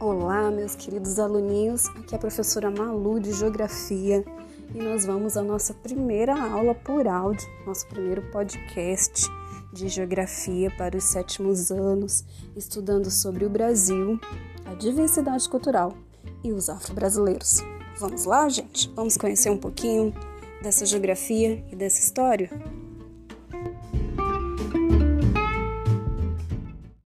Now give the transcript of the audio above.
Olá, meus queridos aluninhos. Aqui é a professora Malu de Geografia e nós vamos à nossa primeira aula por áudio, nosso primeiro podcast de Geografia para os sétimos anos, estudando sobre o Brasil, a diversidade cultural e os afro-brasileiros. Vamos lá, gente? Vamos conhecer um pouquinho dessa geografia e dessa história?